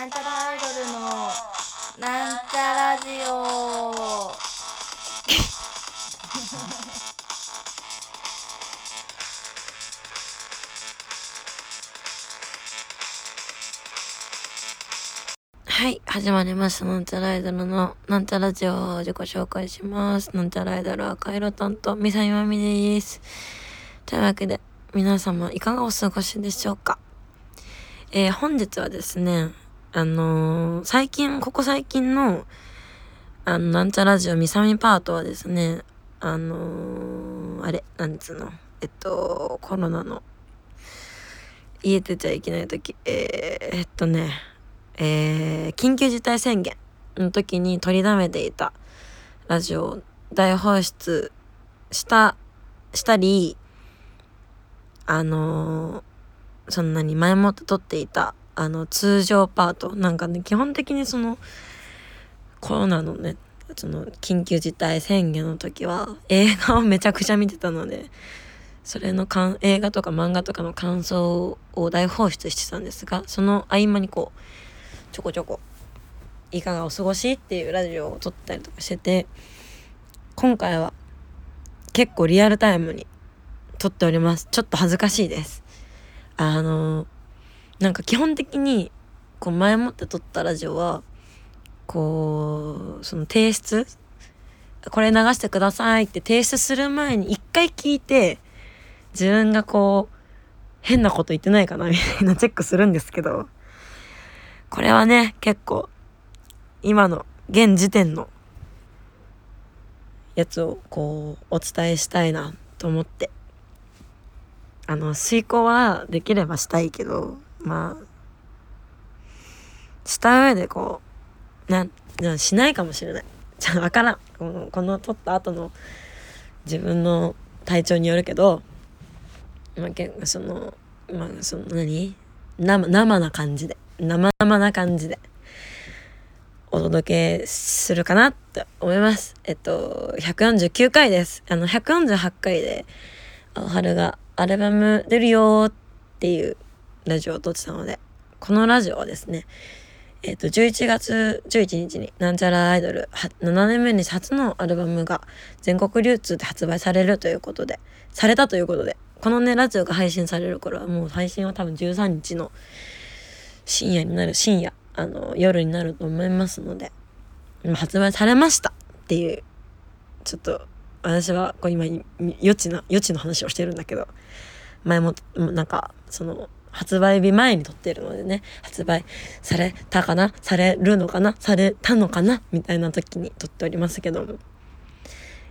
なんちゃらアイドルのなんちゃラジオ。はい始まりました。なんちゃらアイドルのなんちゃラジオ。自己紹介します。なんちゃらアイドル赤色担当みさゆまみです。というわけで皆様いかがお過ごしでしょうか。えー、本日はですねあのー、最近ここ最近のあのなんちゃラジオみさみパートはですねあのー、あれなんつうの？えっとコロナの家出ちゃいけない時えー、えっとねえー、緊急事態宣言の時に取りだめていたラジオを大放出した、したり、あのー、そんなに前もって撮っていた、あの、通常パート。なんかね、基本的にその、コロナのね、その、緊急事態宣言の時は、映画をめちゃくちゃ見てたので、それのかん映画とか漫画とかの感想を大放出してたんですが、その合間にこう、ちょこちょこいかがお過ごしっていうラジオを撮ったりとかしてて今回は結構リアルタイムに撮っておりますちょっと恥ずかしいですあのなんか基本的にこう前もって撮ったラジオはこうその提出これ流してくださいって提出する前に一回聞いて自分がこう変なこと言ってないかなみたいなチェックするんですけどこれはね、結構、今の、現時点の、やつを、こう、お伝えしたいな、と思って。あの、遂行はできればしたいけど、まあ、した上でこう、な、なしないかもしれない。じゃあ、わからん。この、この撮った後の自分の体調によるけど、まあ、結構その、まあ、その何？生、生な感じで。生々な感じでお届けするかなって思います。えっと、149回です。あの、148回で、春がアルバム出るよっていうラジオを撮ってたので、このラジオはですね、えっと、11月11日になんちゃらアイドル7年目に初のアルバムが全国流通で発売されるということで、されたということで、このね、ラジオが配信される頃はもう配信は多分13日の深夜になる、深夜、あの、夜になると思いますので、発売されましたっていう、ちょっと、私はこう今、余地な、余地の話をしてるんだけど、前も、なんか、その、発売日前に撮ってるのでね、発売されたかなされるのかなされたのかなみたいな時に撮っておりますけども。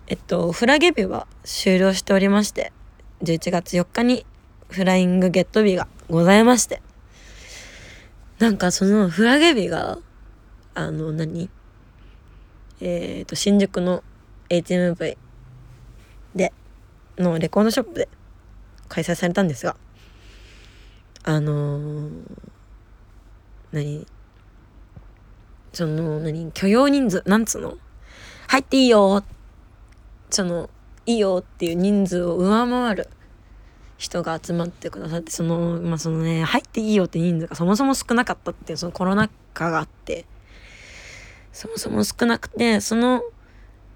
えっと、フラゲ日は終了しておりまして、11月4日にフライングゲット日がございまして、なんかそのフラゲ日が、あの何、えっ、と、新宿の HMV で、のレコードショップで開催されたんですが、あのー、何？その、何？許容人数、なんつうの？入っていいよ。その、いいよっていう人数を上回る人が集まってくださってそのまあそのね入っていいよって人数がそもそも少なかったっていうそのコロナ禍があってそもそも少なくてその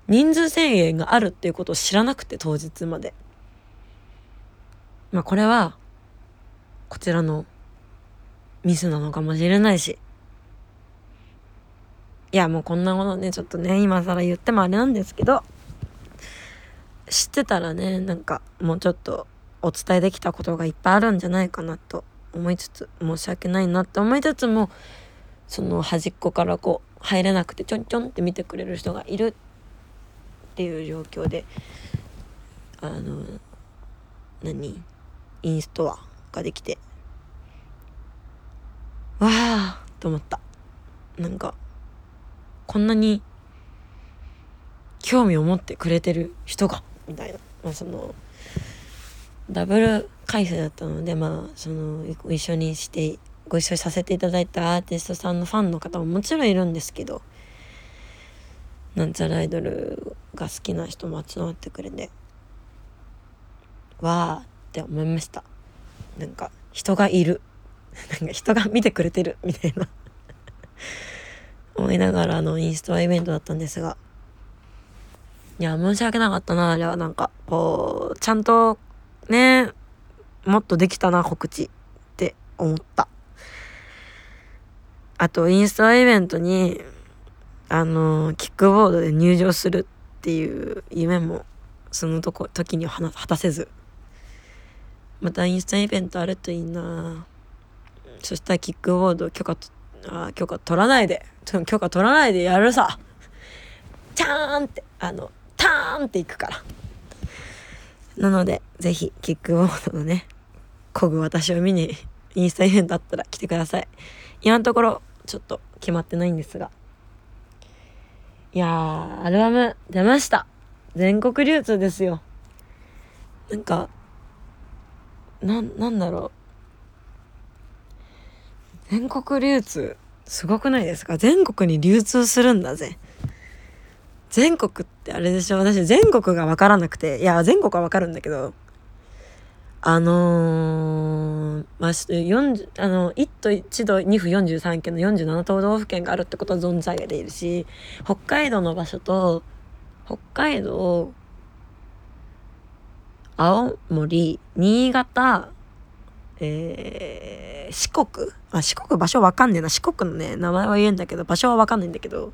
人数制限があるっていうことを知らなくて当日まで。まあこれはこちらのミスなのかもしれないし。いやもうこんなことねちょっとね今更言ってもあれなんですけど。知ってたらねなんかもうちょっとお伝えできたことがいっぱいあるんじゃないかなと思いつつ申し訳ないなって思いつつもその端っこからこう入れなくてちょんちょんって見てくれる人がいるっていう状況であの何？インストアができて。わあと思った。なんかこんなに興味を持ってくれてる人がみたいな、まあ、そのダブル開催だったのでまあその一緒にしてご一緒させていただいたアーティストさんのファンの方ももちろんいるんですけどなんちゃらアイドルが好きな人も集まってくれてわーって思いました。なんか人がいる。なんか人が見てくれてるみたいな。思いながらのインストアイベントだったんですが。いや申し訳なかったな。あれはなんかこうちゃんとねもっとできたな告知って思った。あとインストアイベントにあのキックボードで入場するっていう夢もそのとこ時には果たせず。またインスタイベントあるといいな。そしたらキックボード許可あ許可取らないで。許可取らないでやるさ。チャーンってあのターンっていくから。なので是非キックボードのねこぐ私を見にインスタイベントあったら来てください。今のところちょっと決まってないんですが。いやアルバム出ました。全国流通ですよ。なんかななんだろう。全国流通すごくないですか？全国に流通するんだぜ。全国ってあれでしょ？私全国が分からなくて。いや全国は分かるんだけど。あのー、まあ、40あの1都1都2府43県の47都道府県があるってことは存じ上げているし北海道の場所と北海道青森新潟えー、四国？あ四国場所わかんねえな。四国のね名前は言えんだけど場所はわかんないんだけど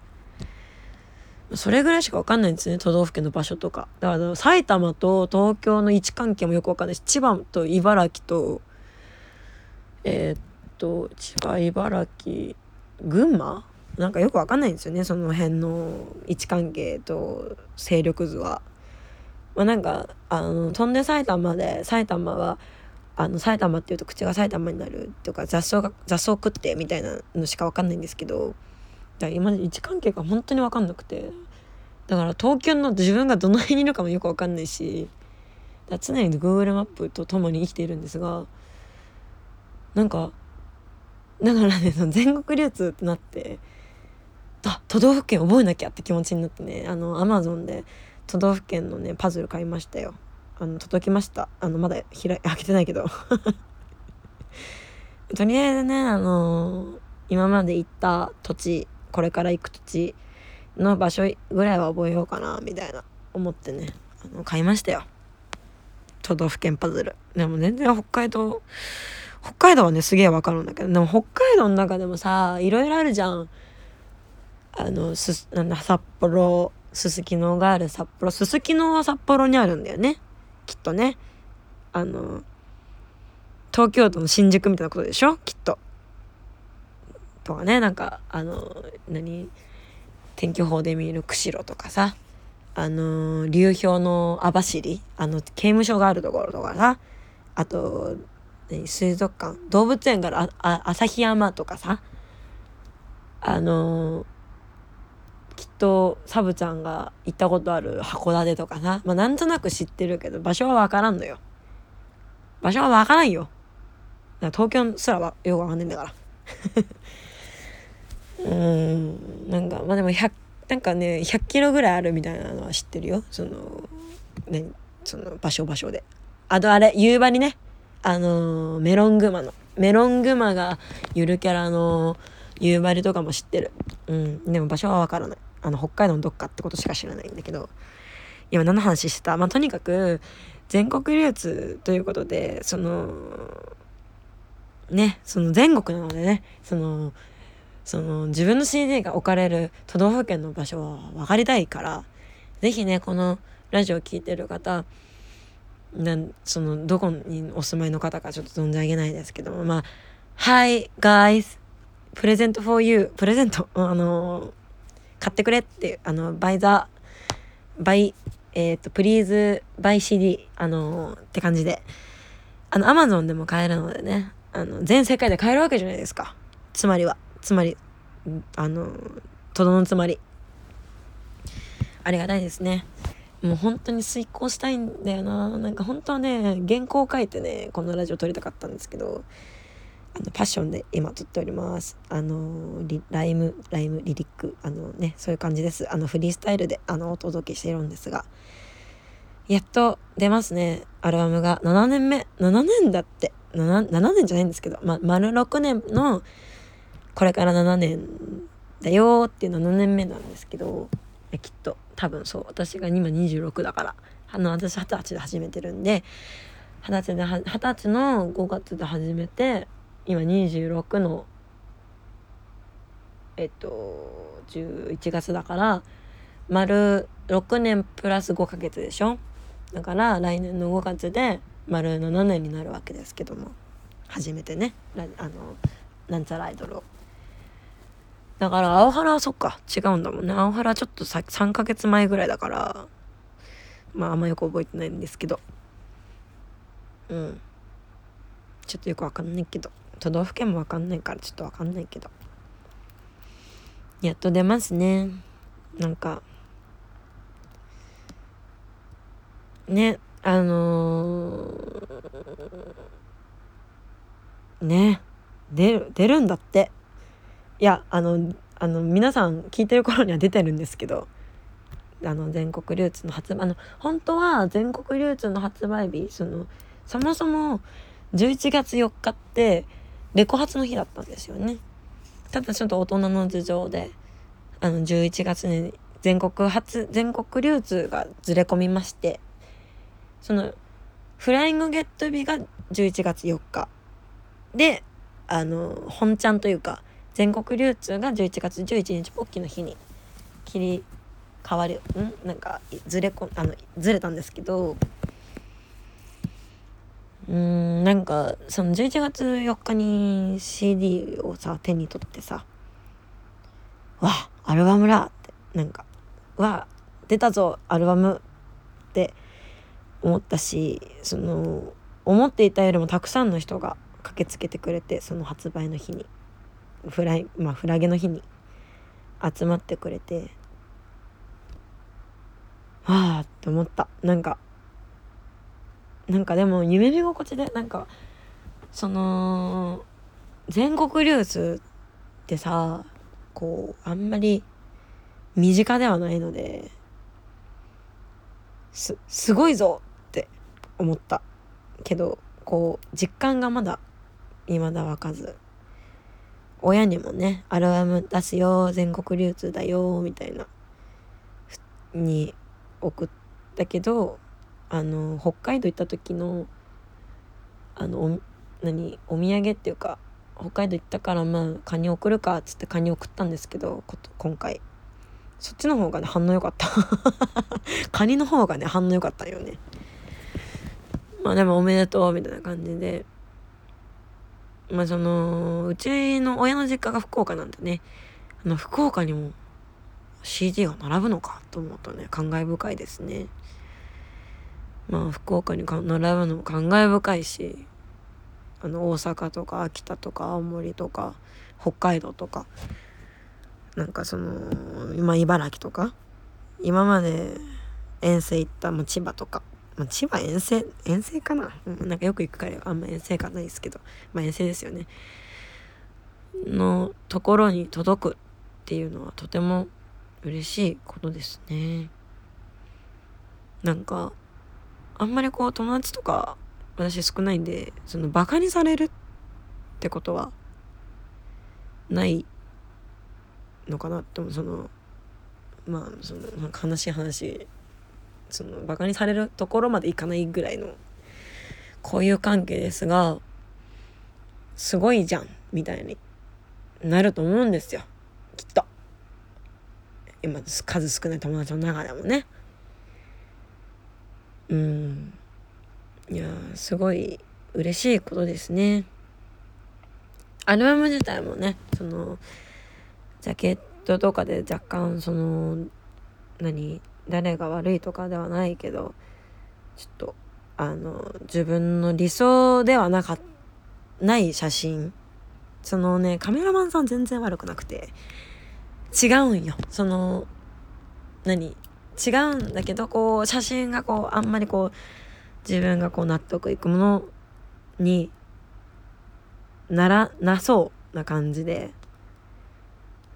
それぐらいしかわかんないんですね。都道府県の場所とか。だから埼玉と東京の位置関係もよくわかんないし千葉と茨城とえー、っと千葉茨城群馬？なんかよくわかんないんですよね。その辺の位置関係と勢力図は。まあ、なんかあの飛んで埼玉で埼玉はあの埼玉っていうと口が埼玉になるとか雑草が雑草食ってみたいなのしか分かんないんですけどだから今まで位置関係が本当に分かんなくてだから東京の自分がどの辺にいるかもよく分かんないし常に Google マップと共に生きているんですがなんかだからねその全国流通ってなってあ都道府県覚えなきゃって気持ちになってねあのアマゾンで都道府県のねパズル買いましたよ。あの届きました。あのまだ開 開けてないけど。とりあえずねあのー、今まで行った土地これから行く土地の場所ぐらいは覚えようかなみたいな思ってねあの買いましたよ。都道府県パズル。でも全然北海道北海道はねすげえわかるんだけど。でも北海道の中でもさいろいろあるじゃん。あのすなんだ札幌すすきのがある札幌すすきのは札幌にあるんだよね。きっとね。あの東京都の新宿みたいなことでしょ？きっと。とかね。なんかあの何？天気予報で見る釧路とかさ。あの流氷の網走。あの刑務所があるところとかさ。あと水族館。動物園からあ、あ旭山とかさ。あのきっとサブちゃんが行ったことある函館とかさまあなんとなく知ってるけど場所はわからんのよ。場所はわからんよ。東京すらはよくわかんないんだから。うんなんかまあでも100なんかね100キロぐらいあるみたいなのは知ってるよ。そのねその場所場所で。あとあれ夕張ね。あのー、メロングマの。メロングマがゆるキャラの夕張とかも知ってる。うんでも場所はわからない。あの北海道のどっかってことしか知らないんだけど今何の話してた？まあとにかく全国流通ということでそのねその全国なのでねそのその自分の CD が置かれる都道府県の場所は分かりたいから是非ねこのラジオ聴いてる方なんそのどこにお住まいの方かちょっと存じ上げないですけどもまあ「Hi guys プレゼント for you」プレゼントあの買ってくれっていうあのバイザーバイえっ、ー、とプリーズバイ CD あのって感じで。あのアマゾンでも買えるのでねあの全世界で買えるわけじゃないですか。つまりは。つまりあのとどのつまり。ありがたいですね。もう本当に遂行したいんだよな。なんか本当はね原稿を書いてねこのラジオ撮りたかったんですけどあのパッションで今撮っております。あのライムライムリリック。あのねそういう感じです。あのフリースタイルであのお届けしているんですが。やっと出ますね。アルバムが。7年目。7年だって。7, 7年じゃないんですけど、ま、丸6年のこれから7年だよっていう7年目なんですけど。きっと。多分そう。私が今26だから。あの私二十歳で始めてるんで。二十歳で二十歳の5月で始めて今26のえっと11月だから丸6年プラス5ヶ月でしょ？だから来年の5月で丸7年になるわけですけども。初めてねあのなんちゃらアイドルを。だから青原はそっか違うんだもんね。青原はちょっとさ3ヶ月前ぐらいだからまああんまよく覚えてないんですけど。うん。ちょっとよくわかんないけど。都道府県もわかんないからちょっとわかんないけど。やっと出ますね。なんか。ねあのー、ね出る出るんだって。いやあのあの皆さん聞いてる頃には出てるんですけど。あの全国流通の発売あの本当は全国流通の発売日そのそもそも11月4日ってレコ発の日だったんですよね。ただちょっと大人の事情であの11月に全国発全国流通がずれ込みましてそのフライングゲット日が11月4日。であの本ちゃんというか全国流通が11月11日ポッキーの日に切り替わるん？なんかずれこあのずれたんですけどうんなんかその11月4日に CD をさ手に取ってさ「わアルバムだ!」ってなんか「わ出たぞアルバム!」って思ったしその思っていたよりもたくさんの人が駆けつけてくれてその発売の日にフライまあフラゲの日に集まってくれてああって思ったなんかなんかでも夢見心地でなんかその全国流通ってさこうあんまり身近ではないのですすごいぞって思った。けどこう実感がまだ未だ湧かず。親にもねアルバム出すよ全国流通だよみたいなに送ったけどあの北海道行った時のあのお何お土産っていうか北海道行ったからまあカニ送るかっつってカニ送ったんですけど今回。そっちの方がね反応良かった。カニの方がね反応良かったよね。まあでもおめでとうみたいな感じで。まあそのうちの親の実家が福岡なんでね。あの福岡にも CD が並ぶのかと思うとね。感慨深いですね。まあ福岡に並ぶのも感慨深いしあの大阪とか秋田とか青森とか北海道とかなんかその今茨城とか今まで遠征行った、まあ、千葉とかまあ、千葉遠征遠征かな、うん、なんかよく行くからあんま遠征かないですけどまあ遠征ですよね。のところに届くっていうのはとても嬉しいことですね。なんかあんまりこう友達とか私少ないんでそのバカにされるってことはないのかなってそのまあその悲しい話そのバカにされるところまでいかないぐらいの交友関係ですがすごいじゃんみたいになると思うんですよ。きっと。今数少ない友達の中でもね。うん。いやすごい嬉しいことですね。アルバム自体もねそのジャケットとかで若干その何誰が悪いとかではないけどちょっとあの自分の理想ではなかない写真。そのねカメラマンさん全然悪くなくて違うんよ。その何違うんだけどこう写真がこうあんまりこう自分がこう納得いくものにならなそうな感じで。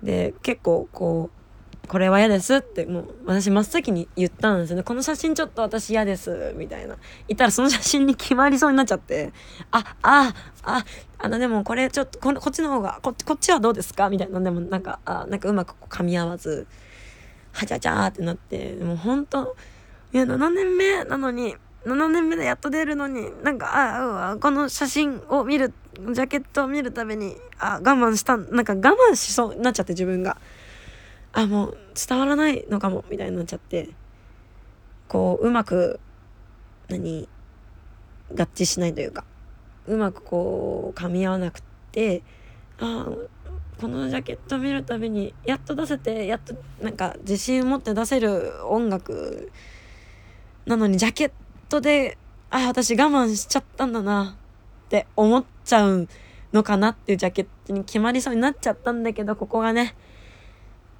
で結構こうこれは嫌ですってもう私真っ先に言ったんですよね。この写真ちょっと私嫌ですみたいな。言ったらその写真に決まりそうになっちゃって。ああああのでもこれちょっとここっちの方がここっちはどうですか？みたいな。でもなんかあなんかうまく噛み合わず。はちゃちゃーってなってもうほんといや7年目なのに7年目でやっと出るのになんかああこの写真を見るジャケットを見るためにあ我慢したなんか我慢しそうになっちゃって自分が。あもう伝わらないのかもみたいになっちゃって。こううまく何合致しないというか。うまくこう噛み合わなくってあこのジャケット見るたびにやっと出せてやっとなんか自信を持って出せる音楽なのにジャケットであ私我慢しちゃったんだなって思っちゃうのかなっていうジャケットに決まりそうになっちゃったんだけどここがね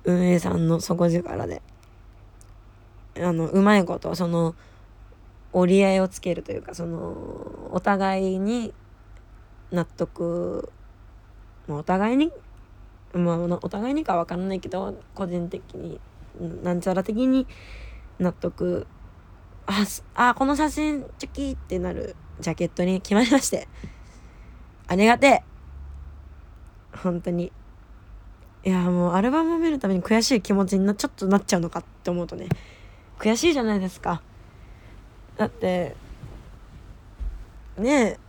運営さんの底力で。あのうまいことその折り合いをつけるというかそのお互いに納得お互いにまあお互いにか分かんないけど個人的になんちゃら的に納得。ああこの写真チョキってなる。ジャケットに決まりまして。ありがてえ。本当に。いやもうアルバムを見るために悔しい気持ちになちょっとなっちゃうのかって思うとね。悔しいじゃないですか。だってねえ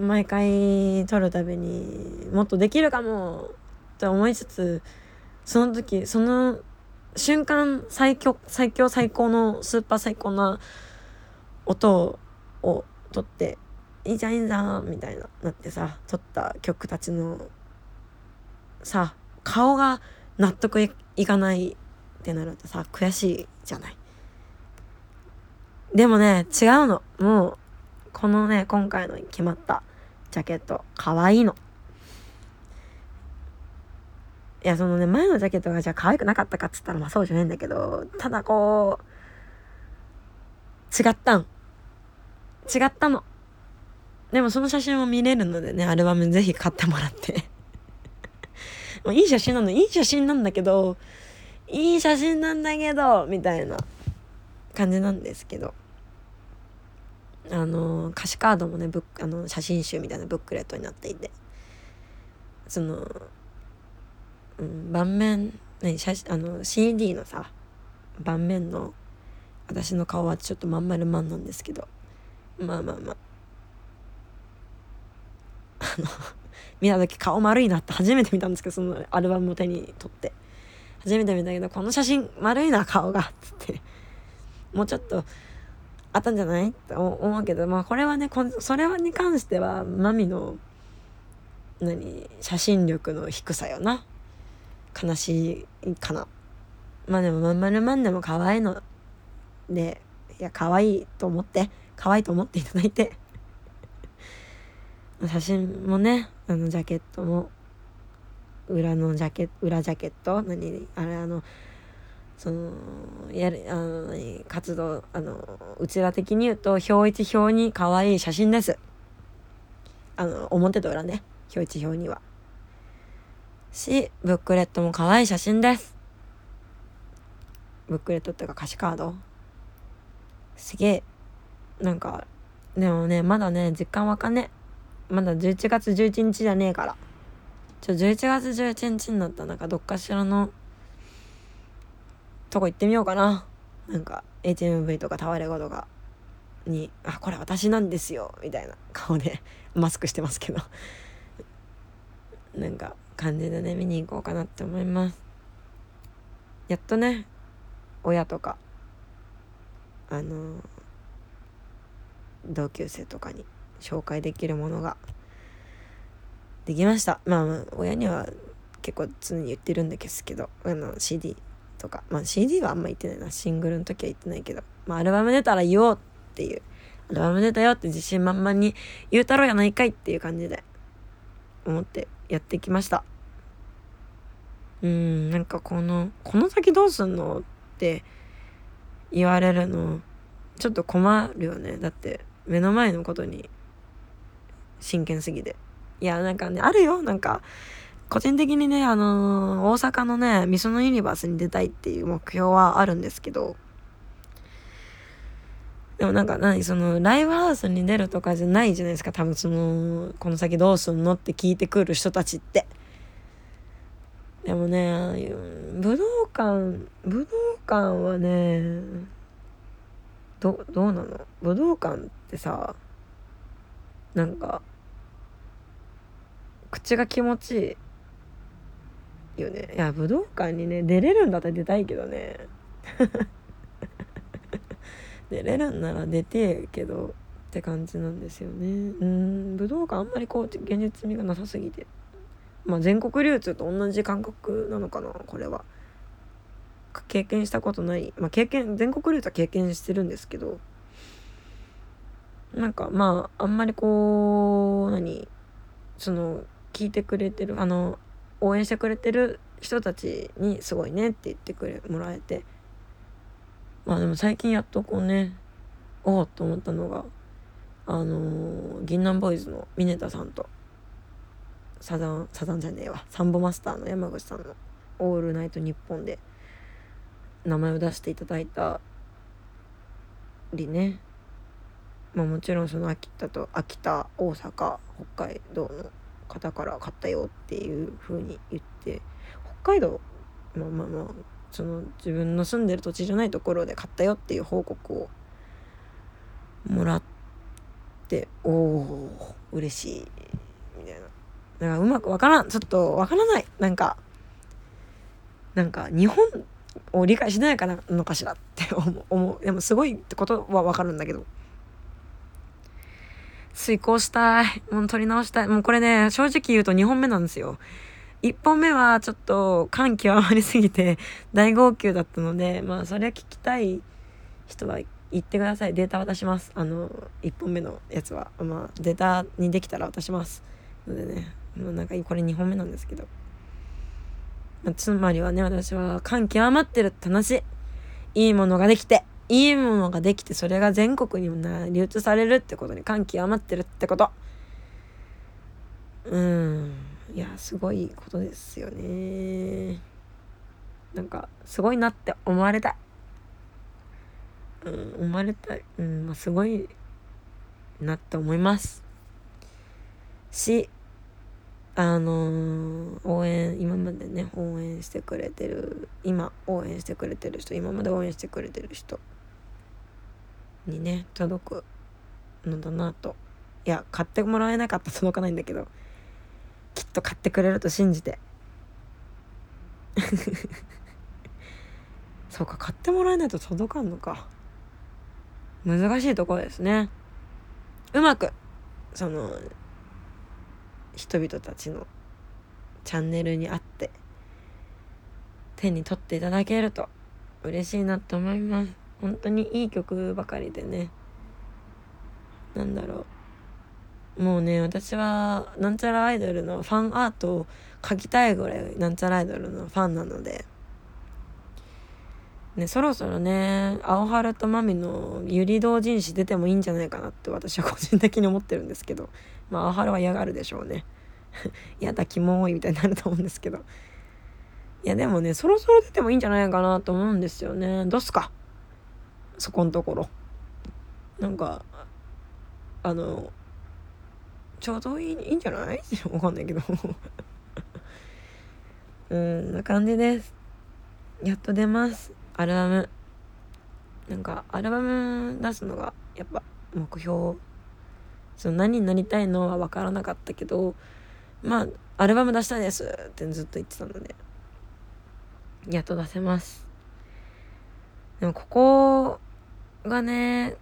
毎回撮るたびにもっとできるかも。って思いつつその時その瞬間最強最強最高のスーパー最高な音を撮っていいじゃんいいじゃんみたいななってさ撮った曲たちのさ顔が納得いかないってなるとさ悔しいじゃない。でもね違うの。もうこのね今回の決まったジャケット可愛いの。いやそのね前のジャケットがじゃあ可愛くなかったかっつったらまあそうじゃないんだけどただこう違ったん違ったの。でもその写真も見れるのでねアルバムぜひ買ってもらって。もういい写真なの。いい写真なんだけどいい写真なんだけどみたいな感じなんですけど。あの歌詞カードもねブッあの写真集みたいなブックレットになっていて。その、うん、盤面何写あの CD のさ盤面の私の顔はちょっとまん丸まんなんですけど。まあまあまあ。あの見た時顔丸いなって初めて見たんですけどそのアルバムを手に取って。初めて見たけどこの写真丸いな顔がっつって。もうちょっとあったんじゃないって思うけどまあこれはねそれに関してはマミの何写真力の低さよな。悲しいかな。まあでもまんまるまんでも可愛いの。でいや可愛いと思って可愛いと思っていただいて。写真もねあのジャケットも裏のジャケ裏ジャケット何あれあのそのやるあの活動あのうちら的に言うと表一表に可愛い写真です。あの表と裏ね表一表には。しブックレットも可愛い写真です。ブックレットっていうか歌詞カード。すげえ。なんかでもねまだね実感わかんねまだ11月11日じゃねえから。ちょ11月11日になった。らなんかどっかしらのとこ行ってみようかな。なんか HMV とかタワレコとか。に「あこれ私なんですよ」みたいな顔で マスクしてますけど。なんか感じでね見に行こうかなって思います。やっとね親とかあの同級生とかに紹介できるものができました。まあ親には結構常に言ってるんですけどあの CD とか。まあ CD はあんま言ってないな。シングルの時は言ってないけど。まあアルバム出たら言おうっていう。アルバム出たよって自信満々に言うたろうやないかいっていう感じで思ってやってきました。うんなんかこの「この先どうすんの?」って言われるのちょっと困るよね。だって目の前のことに真剣すぎて。いやなんかねあるよ。なんか個人的にね、あのー、大阪のね、みそのユニバースに出たいっていう目標はあるんですけど、でもなんか何そのライブハウスに出るとかじゃないじゃないですか。多分そのこの先どうすんのって聞いてくる人たちって。でもね武道館武道館はねどどうなの？武道館ってさなんか口が気持ちいいよね。いや武道館にね出れるんだったら出たいけどね。出れるんなら出てけどって感じなんですよね。うん武道館あんまりこう現実味がなさすぎて。まあ全国流通と同じ感覚なのかなこれは。経験したことない。まあ経験全国流通は経験してるんですけど。なんかまああんまりこう何その聞いてくれてるあの応援してくれてる人たちにすごいねって言ってくれもらえて。まあでも最近やっとこうねおおと思ったのがあのー、銀杏ボーイズの峰田さんとサザンサザンじゃねえわ。サンボマスターの山口さんの「オールナイトニッポン」で名前を出していただいたりね。まあもちろんその秋田と秋田大阪北海道の方から買ったよっていう風に言って北海道まあまあまあその自分の住んでる土地じゃないところで買ったよっていう報告をもらっておお嬉しいみたいな。だからうまくわからんちょっとわからない。なんかなんか日本を理解しないかなのかしらって 思うでもすごいってことはわかるんだけど。遂行したい。もう取り直したい。もうこれね正直言うと2本目なんですよ。1本目はちょっと感極まりすぎて 大号泣だったのでまあそれは聞きたい人は言ってください。データ渡します。あの1本目のやつは。まあデータにできたら渡します。のでねもうなんかこれ2本目なんですけど、まあ、つまりはね私は感極まってるって話。いいものができていいものができてそれが全国にもな流通されるってことに感極まってるってこと。うん。いやすごいことですよね。なんかすごいなって思われたい。うん思われたい。うんまあすごいなって思います。しあのー、応援今までね応援してくれてる今応援してくれてる人今まで応援してくれてる人にね届くのだなと。いや買ってもらえなかったら届かないんだけど。きっと買ってくれると信じて。そうか買ってもらえないと届かんのか。難しいところですね。うまくその人々たちのチャンネルにあって手に取っていただけると嬉しいなと思います。本当にいい曲ばかりでね。なんだろう。もうね私はなんちゃらアイドルのファンアートを描きたいぐらいなんちゃらアイドルのファンなので、ね、そろそろね青春とマミのゆり同人誌出てもいいんじゃないかなって私は個人的に思ってるんですけど。まあ青春は嫌がるでしょうね。やだキモいみたいになると思うんですけど。いやでもねそろそろ出てもいいんじゃないかなと思うんですよね。どうすか？そこんところ。なんかあのちょうどいいいいんじゃない？わかんないけど。うんな感じです。やっと出ます。アルバム。なんかアルバム出すのがやっぱ目標。その何になりたいのは分からなかったけどまあアルバム出したいです。ってずっと言ってたので。やっと出せます。でもここがね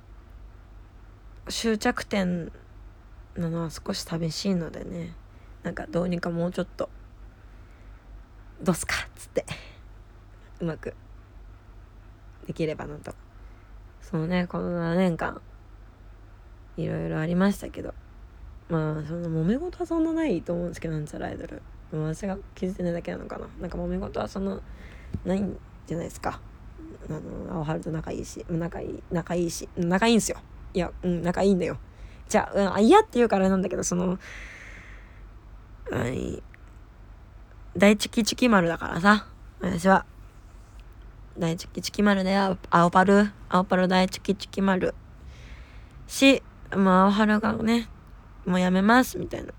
終着点なのは少し寂しいのでね。なんかどうにかもうちょっと。どうすかっつって。うまく。できればなと。そうねこの7年間。いろいろありましたけど。まあその揉め事はそんなないと思うんですけどなんちゃらアイドル。私が気づいてないだけなのかな。なんか揉め事はそんなないんじゃないですか。あの青春と仲いいし仲いい仲いいし仲いいんすよ。いやうん仲いいんだよ。じゃ、うん、嫌って言うからなんだけどその何大チキチキ丸だからさ。私は。大チキチキ丸で青パル。青パル大チキチキ丸。しもう青春がねもうやめますみたいな。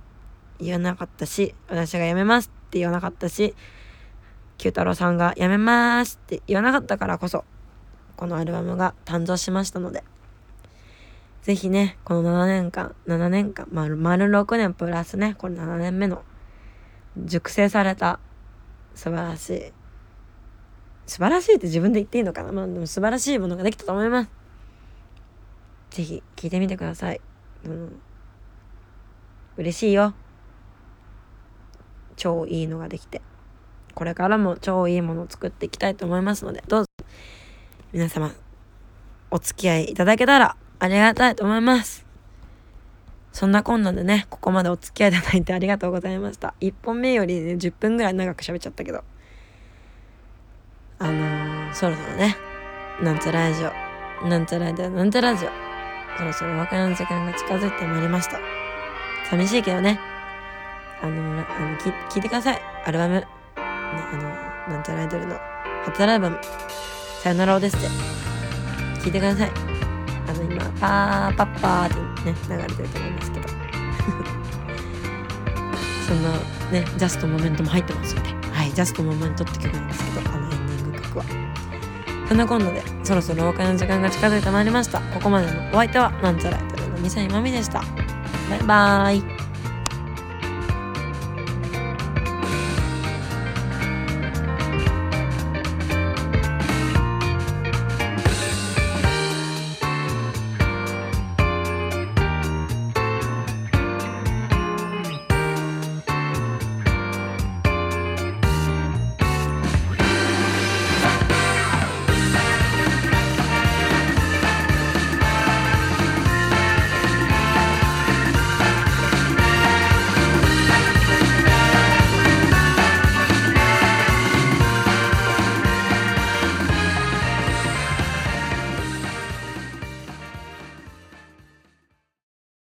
言わなかったし私がやめますって言わなかったし九太郎さんがやめますって言わなかったからこそこのアルバムが誕生しましたので。ぜひねこの7年間7年間丸丸6年プラスねこれ7年目の熟成された素晴らしい素晴らしいって自分で言っていいのかな？まあでも素晴らしいものができたと思います。ぜひ聞いてみてください、うん、嬉しいよ。超いいのができて。これからも超いいものを作っていきたいと思いますのでどうぞ。皆様お付き合いいただけたらありがたいと思います。そんなこんなでねここまでお付き合いいただいてありがとうございました。1本目よりね10分ぐらい長く喋っちゃったけど。あのー、そろそろねなんちゃらラジオ。なんちゃラジオなんちゃラジオ。そろそろお別れの時間が近づいてまいりました。寂しいけどね。あのー、あの聞聞いてください。アルバム、ね、あのなんちゃらアイドルの初アルバム「さよならをです」って。聞いてください。あの今パーパッパーってね流れてると思いますけど。そんなね Just Moment も入ってますよね。はい Just Moment って曲なんですけどあのエンディング曲は。そんな今度でそろそろお別れの時間が近づいてまいりました。ここまでのお相手はなんちゃらアイドルのミサイマミでした。バイバーイ。